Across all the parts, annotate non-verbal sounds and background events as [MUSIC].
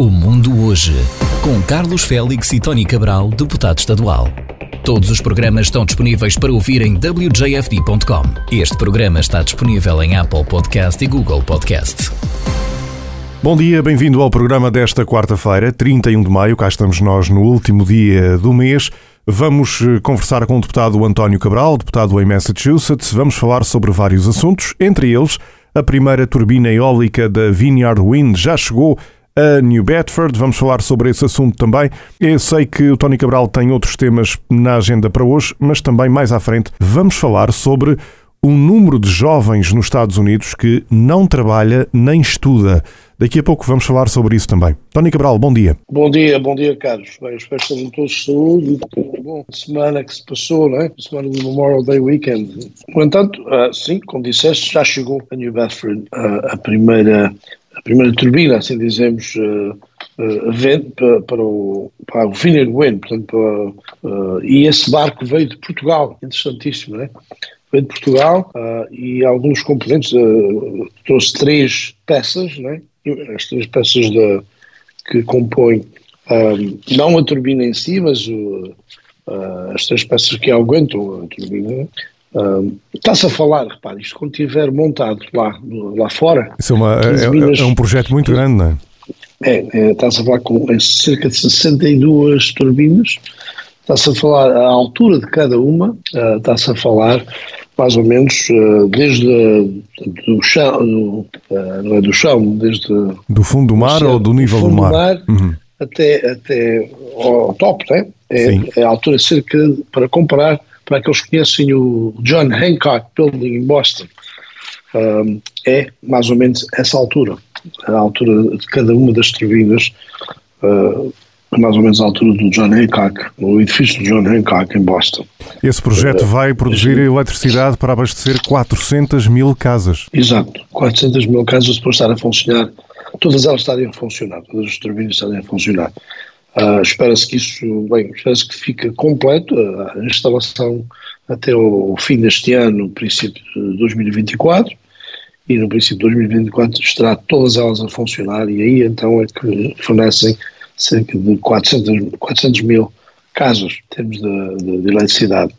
O Mundo Hoje, com Carlos Félix e Tony Cabral, deputado estadual. Todos os programas estão disponíveis para ouvir em wjfd.com. Este programa está disponível em Apple Podcast e Google Podcast. Bom dia, bem-vindo ao programa desta quarta-feira, 31 de maio. Cá estamos nós no último dia do mês. Vamos eh, conversar com o deputado António Cabral, deputado em Massachusetts. Vamos falar sobre vários assuntos, entre eles a primeira turbina eólica da Vineyard Wind já chegou a New Bedford. Vamos falar sobre esse assunto também. Eu sei que o Tony Cabral tem outros temas na agenda para hoje, mas também mais à frente vamos falar sobre o número de jovens nos Estados Unidos que não trabalha nem estuda. Daqui a pouco vamos falar sobre isso também. Tony Cabral, bom dia. Bom dia, bom dia, Carlos. Bem, espero que estejam todos de saúde. Bom, semana que se passou, não é? Semana do Memorial Day Weekend. No entanto, uh, sim, como disseste, já chegou a New Bedford uh, a primeira a primeira turbina, assim dizemos, uh, uh, para, para, o, para o Vineyard Wind, portanto, para, uh, e esse barco veio de Portugal, interessantíssimo, não é? Veio de Portugal e alguns componentes, trouxe três peças, não é? As três peças de, que compõem, não a turbina em si, mas as três peças que aguentam a turbina, Está-se a falar, repare, isto quando estiver montado lá, lá fora. Isso é, uma, é, minas, é um projeto muito grande, não é? É, é está-se a falar com cerca de 62 turbinas, está-se a falar a altura de cada uma, uh, está-se a falar mais ou menos uh, desde do chão, do, uh, não é do chão, desde do fundo do mar ou do nível do, do mar, mar uhum. até, até ao top, né? é, é a altura cerca, para comparar para aqueles que conhecem o John Hancock Building em Boston, um, é mais ou menos essa altura, a altura de cada uma das turbinas, uh, mais ou menos a altura do John Hancock, o edifício do John Hancock em Boston. Esse projeto uh, vai produzir uh, eletricidade para abastecer 400 mil casas. Exato, 400 mil casas depois estar a funcionar, todas elas estarem a funcionar, todas as turbinas estarem a funcionar. Uh, espera-se que isso, bem, espera-se que fique completo a instalação até o fim deste ano, princípio de 2024, e no princípio de 2024 estará todas elas a funcionar e aí então é que fornecem cerca de 400, 400 mil casas em termos de, de, de eletricidade.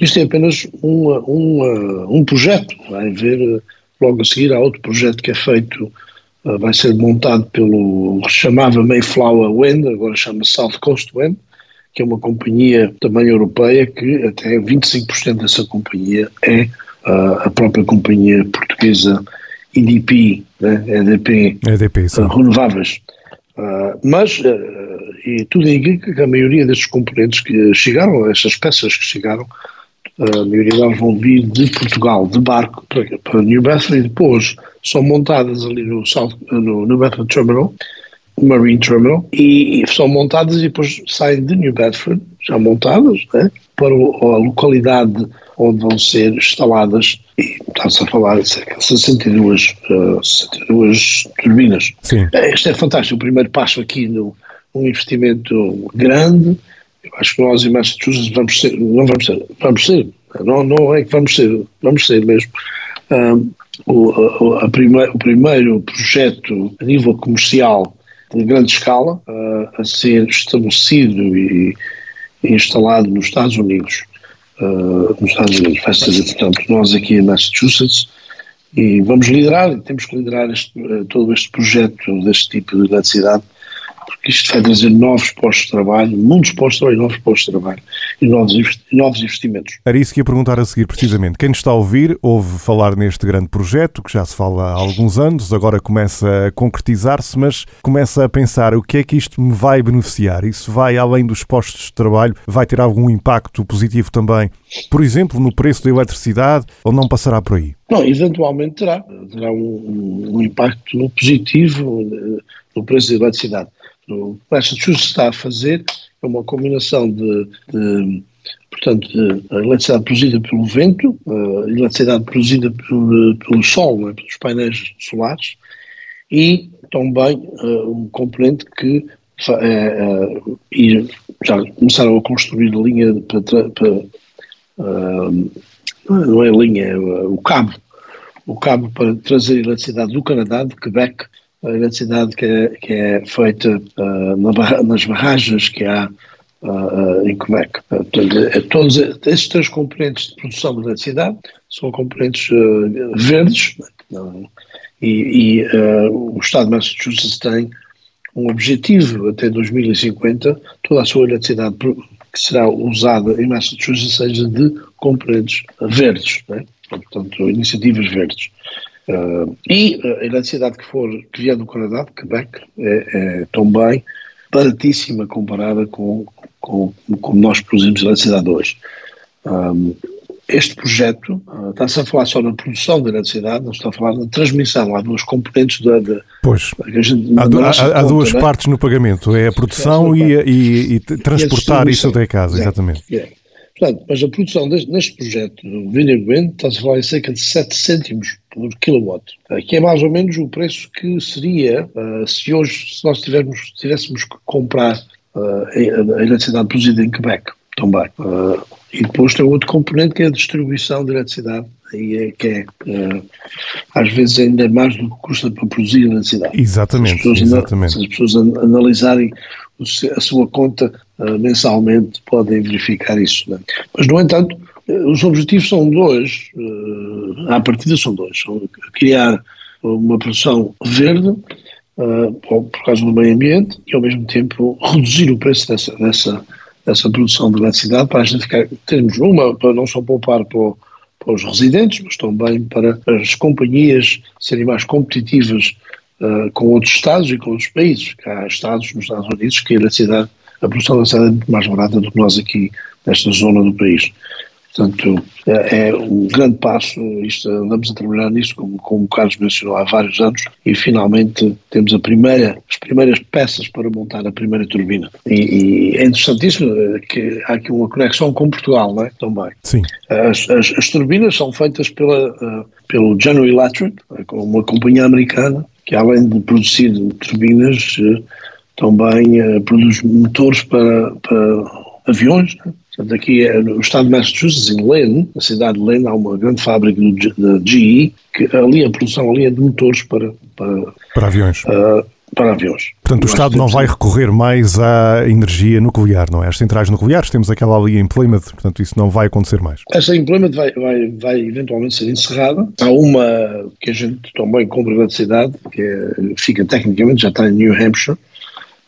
Isto é apenas um, um, um projeto, vai haver logo a seguir há outro projeto que é feito ah, vai ser montado pelo que chamava Mayflower Wind, agora chama South Coast Wind, que é uma companhia também europeia que até 25% dessa companhia é uh, a própria companhia portuguesa EDP, né? EDP, EDP uh, renováveis. Uh, mas, e tudo indica que a maioria destes componentes que chegaram, estas peças que chegaram, a maioria delas vão vir de Portugal, de barco, para, para New Bedford e depois são montadas ali no, South, no, no Bedford Terminal, Marine Terminal, e, e, são montadas e depois saem de New Bedford, já montadas, né, para a localidade onde vão ser instaladas, e está-se a falar de cerca de 62, uh, 62 turbinas. Sim. Este é fantástico, o primeiro passo aqui no um investimento grande, eu acho que nós em Massachusetts vamos ser, não vamos ser, vamos ser, não, não é que vamos ser, vamos ser mesmo. Um, o, a, a primeir, o primeiro projeto a nível comercial de grande escala uh, a ser estabelecido e, e, instalado nos Estados Unidos. Uh, nos Estados Unidos, vai ser, portanto, nós aqui em Massachusetts, e vamos liderar, temos que liderar este, todo este projeto deste tipo de eletricidade porque isto vai trazer novos postos de trabalho, muitos postos de trabalho, novos postos de trabalho e novos, novos investimentos. Era isso que ia perguntar a seguir, precisamente. Quem nos está a ouvir ouve falar neste grande projeto, que já se fala há alguns anos, agora começa a concretizar-se, mas começa a pensar o que é que isto me vai beneficiar? Isso vai além dos postos de trabalho? Vai ter algum impacto positivo também, por exemplo, no preço da eletricidade, ou não passará por aí? Não, eventualmente terá. Terá um, um impacto positivo eh, no preço da eletricidade o que Massachusetts está a fazer é uma combinação de, de portanto, de eletricidade produzida pelo vento, a eletricidade produzida pelo, pelo sol, é? pelos painéis solares, e também uh, um componente que uh, e já começaram a construir a linha para, para uh, não é a linha, é o cabo, o cabo para trazer eletricidade do Canadá, de Quebec, eletricidade que é, que é feita uh, na nas barragens que há uh, em Quebec. Portanto, é, todos esses três componentes de produção de eletricidade são componentes verdes e, e o Estado de Massachusetts tem um objetivo até 2050, toda a sua eletricidade que será usada em Massachusetts seja de componentes verdes, né? portanto, iniciativas verdes. Uh, e a eletricidade que for que vier do Canadá, Quebec, é, é também baratíssima comparada com, com como nós produzimos eletricidade hoje. Um, este projeto uh, está-se a falar só na produção de eletricidade, não está a falar na transmissão. Há duas componentes da. De, pois. Há, há, há conta, duas né? partes no pagamento: é a produção e, e, e, transportar e isso até casa, exatamente. É. Portanto, mas a produção deste, neste projeto do Vineyard Wind está-se a falar em cerca de 7 cêntimos por kilowatt, uh, que é mais ou menos o preço que seria uh, se hoje, se nós tivéssemos, tivéssemos que comprar a eletricidade produzida em Quebec também. Uh, e depois tem outro componente que é a distribuição de eletricidade, aí é que é uh, às vezes ainda mais do que custa para produzir eletricidade. Exatamente. Se as pessoas, exatamente. Se as pessoas analisarem a sua conta uh, mensalmente, podem verificar isso. Né? Mas, no entanto, os objetivos são dois, uh, à partida são dois: são criar uma produção verde. Uh, por, causa do meio ambiente e ao mesmo tempo reduzir o preço dessa, dessa, essa produção de eletricidade para a gente ficar, termos uma, para não só poupar para, para os residentes, mas também para as companhias serem mais competitivas uh, com outros Estados e com outros países. Há Estados nos Estados Unidos que a eletricidade, a produção de eletricidade é muito mais barata do que nós aqui nesta zona do país. Portanto, é, é um grande passo, isto, andamos a trabalhar nisso, como, como o Carlos mencionou, há vários anos, e finalmente temos a primeira, as primeiras peças para montar a primeira turbina. E, e é interessantíssimo que há aqui uma conexão com Portugal, não é? Também. Sim. As, as, as turbinas são feitas pela, uh, pelo General Electric, uma companhia americana, que além de produzir turbinas, uh, também uh, produz motores para, para aviões, né? Portanto, aqui é no estado de Massachusetts, em Lynn, na cidade de Lynn, há uma grande fábrica da GE, que ali a produção ali é de motores para... Para, para aviões. Uh, para aviões. Portanto, o Estado não vai recorrer mais à energia nuclear, não é? As centrais nucleares, temos aquela ali em Plymouth, portanto, isso não vai acontecer mais. Essa em Plymouth vai, vai, vai eventualmente ser encerrada. Há uma que a gente também compra eletricidade, que é, fica tecnicamente, já está em New Hampshire,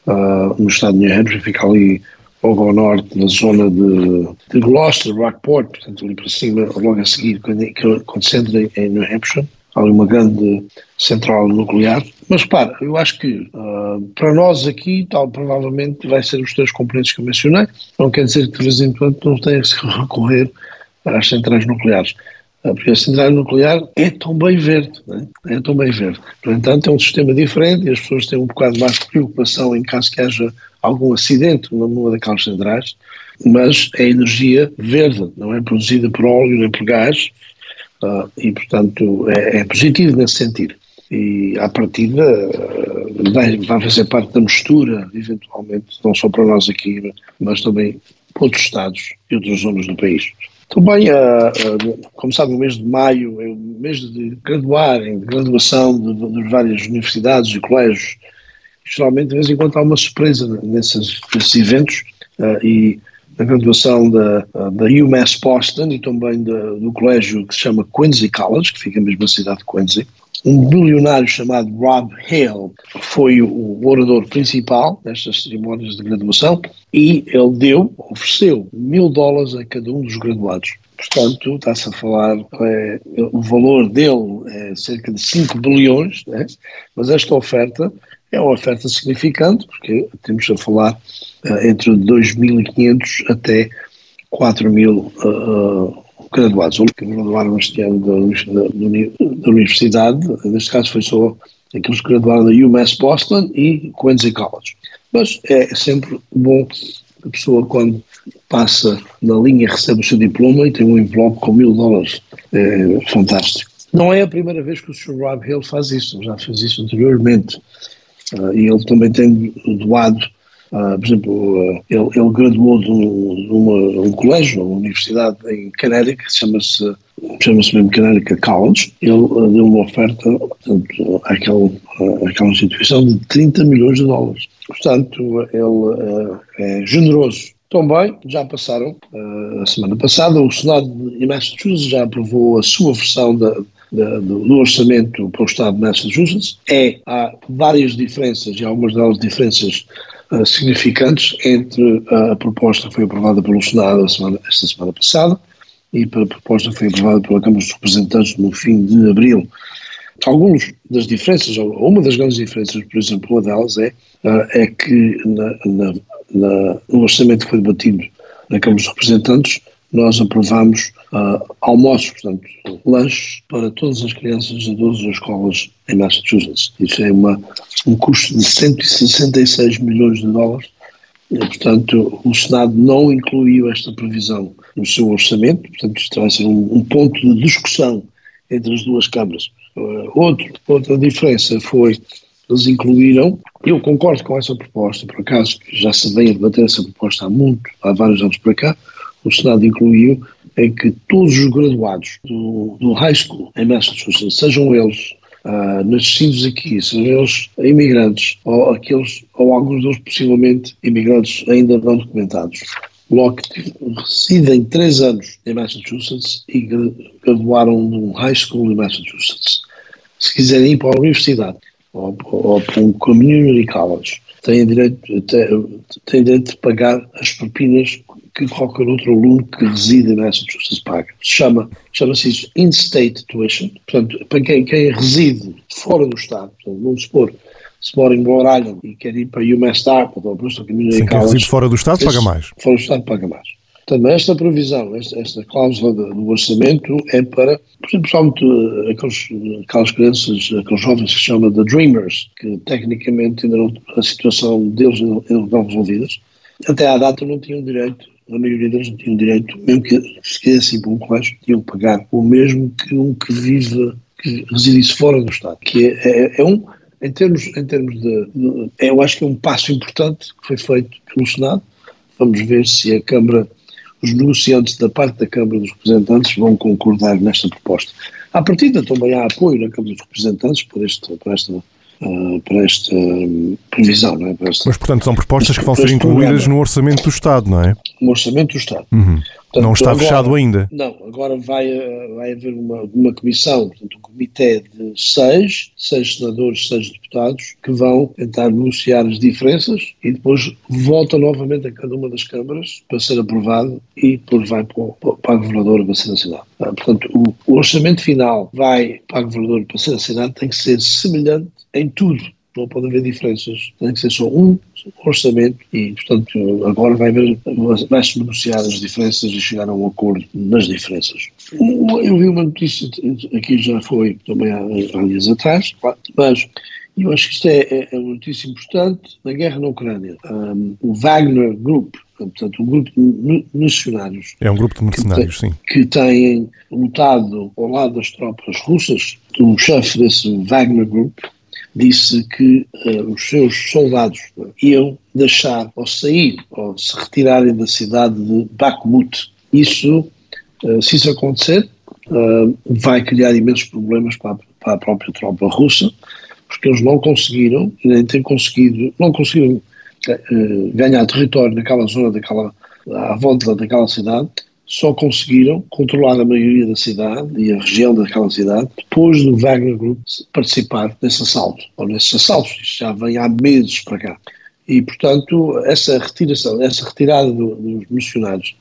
uh, no estado de New Hampshire, fica ali logo ao norte, na zona de, de Gloucester, Rockport, portanto ali para cima, logo a seguir, quando, quando se entra em New Hampshire, há ali uma grande central nuclear. Mas para, eu acho que uh, para nós aqui, tal, provavelmente vai ser os três componentes que eu mencionei. Não quer dizer que de vez em quando não tenha que se [LAUGHS] recorrer às centrais nucleares. Uh, porque a central nuclear é também verde, né? é também verde. No entanto, é um sistema diferente e as pessoas têm um bocado mais de preocupação em caso que haja algum acidente numa daquelas centrais, mas é energia verde, não é produzida por óleo nem por gás, uh, e portanto é, é, positivo nesse sentido. E à partida uh, vai, vai fazer parte da mistura, eventualmente, não só para nós aqui, mas também para outros estados e outras zonas do país. Também, uh, uh, como sabe, o mês de maio é o mês de graduarem, de graduação de, de, várias universidades e colégios geralmente de vez em quando há uma surpresa nesses, nesses eventos uh, e na graduação da, da UMass Boston e também da, do colégio que se chama Quincy College, que fica mesmo na cidade de Quincy. Um bilionário chamado Rob Hale foi o orador principal destas cerimónias de graduação e ele deu, ofereceu mil dólares a cada um dos graduados. Portanto, está-se a falar, é, o valor dele é cerca de 5 bilhões, né? mas esta oferta é uma oferta significante, porque temos a falar uh, entre 2.500 até 4.000 uh, graduados, que graduaram este ano da, da, da, universidade, neste caso foi só aqueles que graduaram da UMass Boston e Quincy College. Mas é sempre bom a pessoa quando passa na linha recebe o seu diploma e tem um envelope com mil dólares. É fantástico. Não é a primeira vez que o Sr. Rob Hill faz isso, já fez isso anteriormente. Uh, e ele também tem doado Uh, por exemplo, uh, ele, ele, graduou de, um, de uma, um colégio, uma universidade em Connecticut, chama-se chama-se mesmo Connecticut College. Ele uh, deu uma oferta portanto, àquela, àquela instituição de 30 milhões de dólares. Portanto, ele é generoso. Também já passaram a semana passada, o Senado de Massachusetts já aprovou a sua versão da, do, do, orçamento para o Estado de Massachusetts. É, há várias diferenças, e algumas delas diferenças significantes entre a proposta que foi aprovada pelo Senado semana, esta semana passada e a proposta que foi aprovada pela Câmara dos Representantes no fim de abril. Algumas das diferenças, uma das grandes diferenças, por exemplo, uma delas é, uh, é que na, na, na, no orçamento que foi debatido na Câmara dos Representantes, nós aprovamos uh, almoços, portanto, lanches para todas as crianças de todas as escolas em Massachusetts. Isso é uma, um custo de 166 milhões de dólares. E, portanto, o Senado não incluiu esta previsão no seu orçamento, portanto, isto vai ser um, um ponto de discussão entre as duas câmaras. Uh, outro, outra diferença foi eles incluíram, eu concordo com essa proposta, por acaso já se vem a debater essa proposta há muito, há vários anos para cá, o Senado incluiu em que todos os graduados do, do high school em Massachusetts, sejam eles uh, nascidos aqui, sejam eles imigrantes, ou aqueles, ou alguns deles possivelmente imigrantes ainda não documentados, que residem três anos em Massachusetts e graduaram num high school em Massachusetts. Se quiserem ir para a universidade ou, ou para um community college, têm direito, têm, têm direito de pagar as propinas que qualquer outro aluno que reside em Massachusetts paga. Chama, chama-se isso in-state tuition. Portanto, para quem, quem reside fora do Estado, portanto, vamos supor, se mora em Rhode Island e quer ir para UMass Dartmouth ou para o Community Sim, quem reside fora do Estado paga mais. Fora do Estado paga mais. Portanto, esta previsão, esta, esta cláusula do orçamento é para, principalmente eh, aqueles, aquelas crianças, aqueles jovens que se chamam de Dreamers, que tecnicamente ainda não, a situação deles ainda não estão resolvidas. Até à data não tinham direito a maioria deles não tinham direito, mesmo que se quisessem para um colégio, tinham que pagar o mesmo que um que vive, que residisse fora do Estado, que é, é, é um, em termos, em termos de, de, eu acho que é um passo importante que foi feito pelo Senado, vamos ver se a Câmara, os negociantes da parte da Câmara dos Representantes vão concordar nesta proposta. À partida também há apoio na Câmara dos Representantes por, este, por esta uh, para esta um, previsão. Não é? Esta, Mas, portanto, são propostas que vão ser incluídas programa. no Orçamento do Estado, não é? No Orçamento do Estado. Uhum. Portanto, não está agora, fechado ainda? Não, agora vai, eh, vai haver uma, uma comissão, portanto, um comitê de seis, seis senadores, seis deputados, que vão tentar negociar as diferenças e depois volta novamente a cada uma das câmaras para ser aprovado e depois vai para, para a governadora para ser assinado. Ah, portanto, o, o orçamento final vai para a governadora para ser assinado, tem que ser semelhante em tudo. Não pode haver diferenças. Tem que ser só um orçamento e, portanto, agora vai haver, vai-se negociar as diferenças e chegar a um acordo nas diferenças. Eu vi uma notícia, aqui já foi também há, há dias atrás, mas eu acho que isto é, é, é uma notícia importante na guerra na Ucrânia. Um, o Wagner Group, portanto, um grupo de mercenários. É um grupo de mercenários, que sim. Que têm lutado ao lado das tropas russas. O chefe desse Wagner Group disse que uh, os seus soldados iam deixar ou sair ou se retirarem da cidade de Bakhmut. Isso, uh, se isso acontecer, uh, vai criar imensos problemas para a, para a, própria tropa russa, porque eles não conseguiram, nem têm conseguido, não conseguiram ganhar território naquela zona, daquela, à volta daquela cidade, só conseguiram controlar a maioria da cidade e a região daquela cidade depois do Wagner Group participar desse assalto, ou nesses assaltos, isto já vem há meses para cá. E, portanto, essa retiração, essa retirada do, dos missionários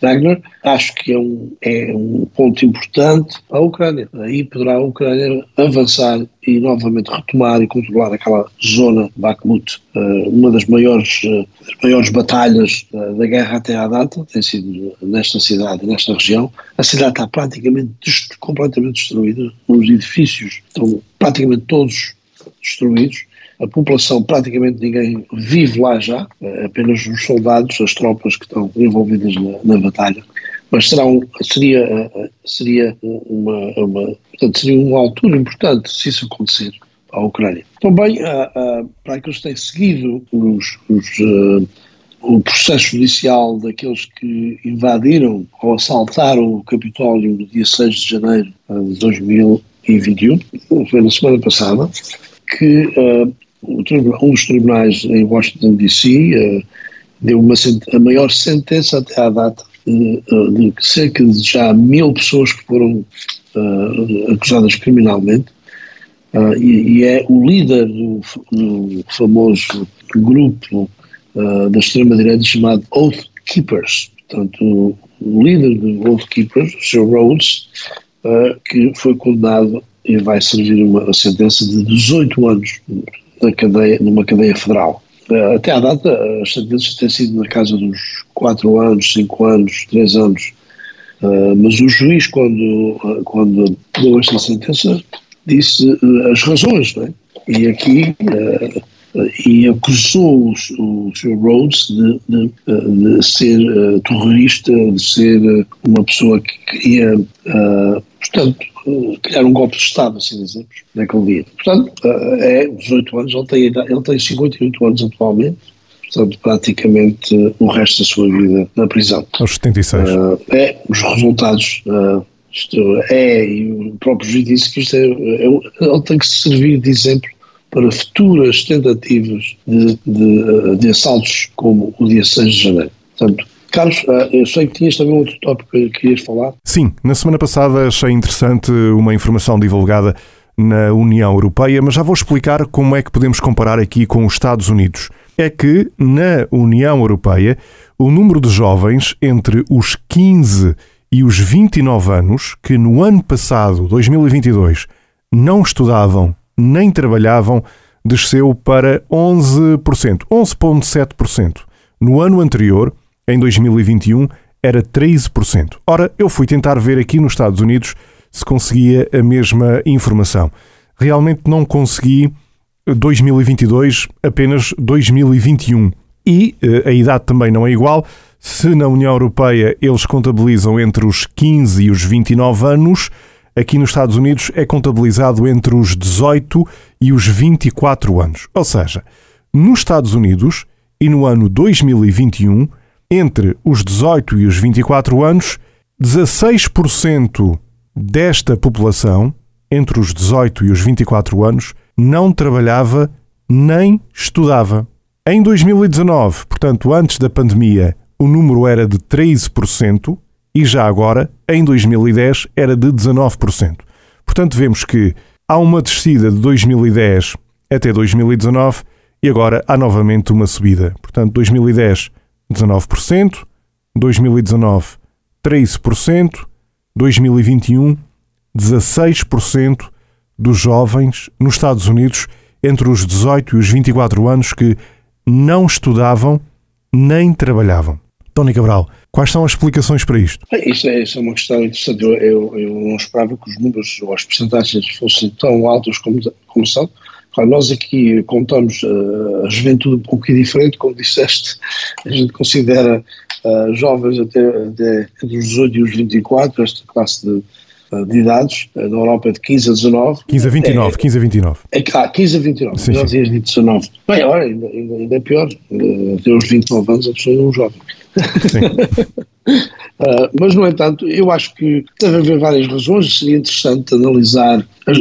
Wagner, acho que é um, é um ponto importante a Ucrânia. Aí poderá a Ucrânia avançar e novamente retomar e controlar aquela zona Bakhmut. Uh, uma das maiores, uh, das maiores batalhas uh, da guerra até à data tem sido nesta cidade, nesta região. A cidade está praticamente completamente destruída, os edifícios estão praticamente todos destruídos a população praticamente ninguém vive lá já, eh, apenas os soldados, as tropas que estão envolvidas na, na batalha. Mas será um, seria, eh, seria uma, uma, portanto, seria uma altura importante se isso acontecer à Ucrânia. Também, para aqueles que têm seguido os, os, o processo judicial daqueles que invadiram ou assaltaram o Capitólio no dia 6 de janeiro de 2021, foi na semana passada, que um dos tribunais em Washington, D.C., deu uma, a maior sentença até à data de, de cerca de já mil pessoas que foram uh, acusadas criminalmente e, é o líder do, do famoso grupo da extrema-direita chamado Oath Keepers. Portanto, o líder do Oath Keepers, o Sr. Rhodes, que foi condenado e vai servir uma sentença de 18 anos na cadeia, numa cadeia federal. Até à data, as sentenças têm sido na casa dos 4 anos, 5 anos, 3 anos. Uh, mas o juiz, quando, uh, quando deu esta sentença, disse as razões, é? e aqui e acusou o Sr. Rhodes de, de, de ser terrorista, de ser uma pessoa que queria, portanto, criar um golpe de Estado, assim dizemos, naquele dia. Portanto, é 18 anos, ele tem, ele tem 58 anos atualmente, portanto, praticamente o resto da sua vida na prisão. Aos 76. Uh, é, os resultados. Uh, isto é, e o próprio juiz disse que isto é, é, ele tem que servir de exemplo para futuras tentativas de, de, de assaltos como o dia 6 de janeiro. Portanto, Carlos, ah, eu sei que tinhas também outro tópico que querias falar. Sim, na semana passada achei interessante uma informação divulgada na União Europeia, mas já vou explicar como é que podemos comparar aqui com os Estados Unidos é que na União Europeia o número de jovens entre os 15 e os 29 anos que no ano passado, 2022, não estudavam nem trabalhavam desceu para 11%, 11,7%. No ano anterior, em 2021, era 13%. Ora, eu fui tentar ver aqui nos Estados Unidos se conseguia a mesma informação. Realmente não consegui 2022 apenas 2021. E uh, a idade também não é igual. Se na União Europeia eles contabilizam entre os 15 e os 29 anos, aqui nos Estados Unidos é contabilizado entre os 18 e os 24 anos. Ou seja, nos Estados Unidos e no ano 2021, entre os 18 e os 24 anos, 16% desta população, entre os 18 e os 24 anos, não trabalhava nem estudava. Em 2019, portanto, antes da pandemia, o número era de 13% e já agora, em 2010, era de 19%. Portanto, vemos que há uma descida de 2010 até 2019 e agora há novamente uma subida. Portanto, 2010, 19%, 2019, 13%, 2021, 16% dos jovens nos Estados Unidos entre os 18 e os 24 anos que não estudavam nem trabalhavam. Tony Cabral, quais são as explicações para isto? Isso é, isso é uma questão interessante. Eu, eu, não esperava que os números ou as percentagens fossem tão altos como, como são. Claro, nós aqui contamos uh, a juventude um pouco diferente, como disseste, a gente considera uh, jovens até, até entre os 18 e os 24, esta classe de, de idades, na Europa é de 15 a 19. 15 a 29, é, 15 a 29. É, ah, 15 a 29, sim, nós sim. 19. Bem, olha, ainda, ainda, é pior, até os 29 anos a pessoa é um jovem. [LAUGHS] uh, mas, no entanto, eu acho que deve haver várias razões, seria interessante analisar as,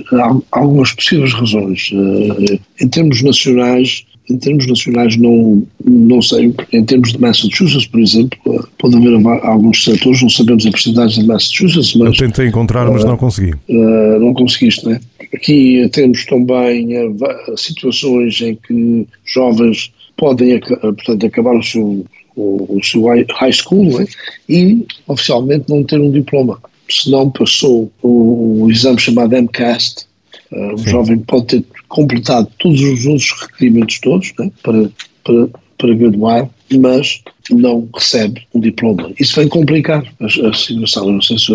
algumas possíveis razões. Uh, em termos nacionais, em termos nacionais, não, não sei. Em termos de Massachusetts, por exemplo, pode haver alguns setores, não sabemos a porcentagem de Massachusetts, mas. Eu tentei encontrar, mas não consegui. Uh, não conseguiste, não é? Aqui temos também uh, situações em que jovens podem, portanto, acabar o seu, o, o seu high school é? e oficialmente não ter um diploma. Se não passou o, o exame chamado MCAST, uh, o jovem pode ter completado todos os outros requerimentos todos né, para, para, para graduar, mas não recebe um diploma. Isso vem complicar a, a situação. Eu não sei se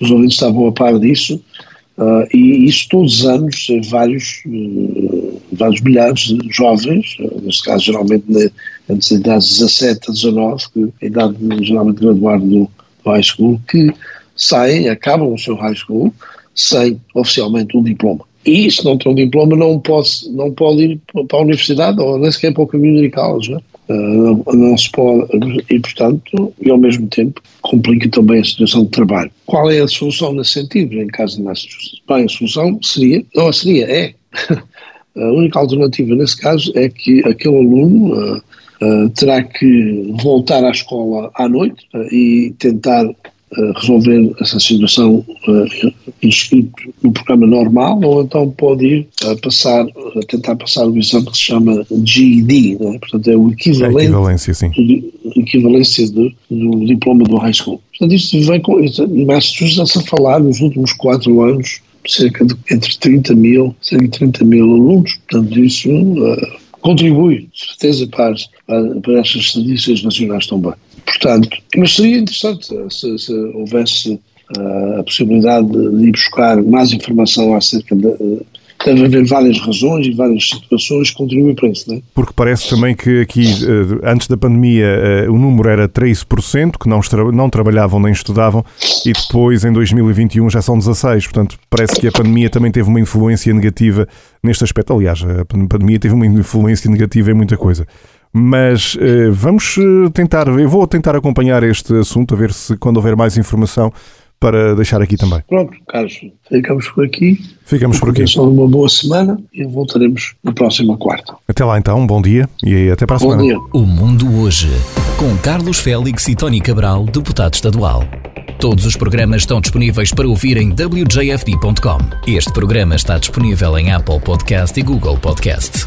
os ouvintes estavam a par disso, uh, e isso todos os anos, vários, uh, vários milhares de jovens, uh, neste caso geralmente entre as idades 17 a 19, que a idade de, geralmente graduar do, do high school, que saem, acabam o seu high school sem oficialmente um diploma. e se não tem um diploma não pode, não pode ir para a universidade ou nem sequer para o caminho de college, não, uh, não se pode, e portanto, e ao mesmo tempo complica também a situação de trabalho. Qual é a solução nesse sentido, em caso de Massachusetts? Bem, a solução seria, não seria, é, [LAUGHS] a única alternativa nesse caso é que aquele aluno uh, uh, terá que voltar à escola à noite e tentar resolver essa situação uh, inscrito no programa normal ou então pode ir a passar, a tentar passar o exame que se chama GED, é? portanto é o equivalente, a equivalência, sim. Do, equivalência do, do diploma do high school. Portanto isto vem com, Massachusetts a falar nos últimos quatro anos cerca de entre 30 mil, cerca de 30 mil alunos, portanto isso uh, contribui, de certeza, para, para, estas estatísticas nacionais também. Portanto, mas seria interessante se, se houvesse uh, a possibilidade de, de, ir buscar mais informação acerca de. Uh, deve haver várias razões e várias situações que contribuem para isso, não é? Porque parece também que aqui, uh, antes da pandemia, o número era 13%, que não, não trabalhavam nem estudavam, e depois, em 2021, já são 16%. Portanto, parece que a pandemia também teve uma influência negativa neste aspecto. Aliás, a pandemia teve uma influência negativa em muita coisa. Mas uh, vamos eh, tentar, eu vou tentar acompanhar este assunto, a ver se quando houver mais informação para deixar aqui também. Pronto, Carlos, ficamos por aqui. Ficamos por aqui. Só uma boa semana e voltaremos na próxima quarta. Até lá então, um bom dia e até para a bom semana. Dia. O Mundo Hoje, com Carlos Félix e Tony Cabral, deputado estadual. Todos os programas estão disponíveis para ouvir em wjfd.com. Este programa está disponível em Apple Podcast e Google Podcast.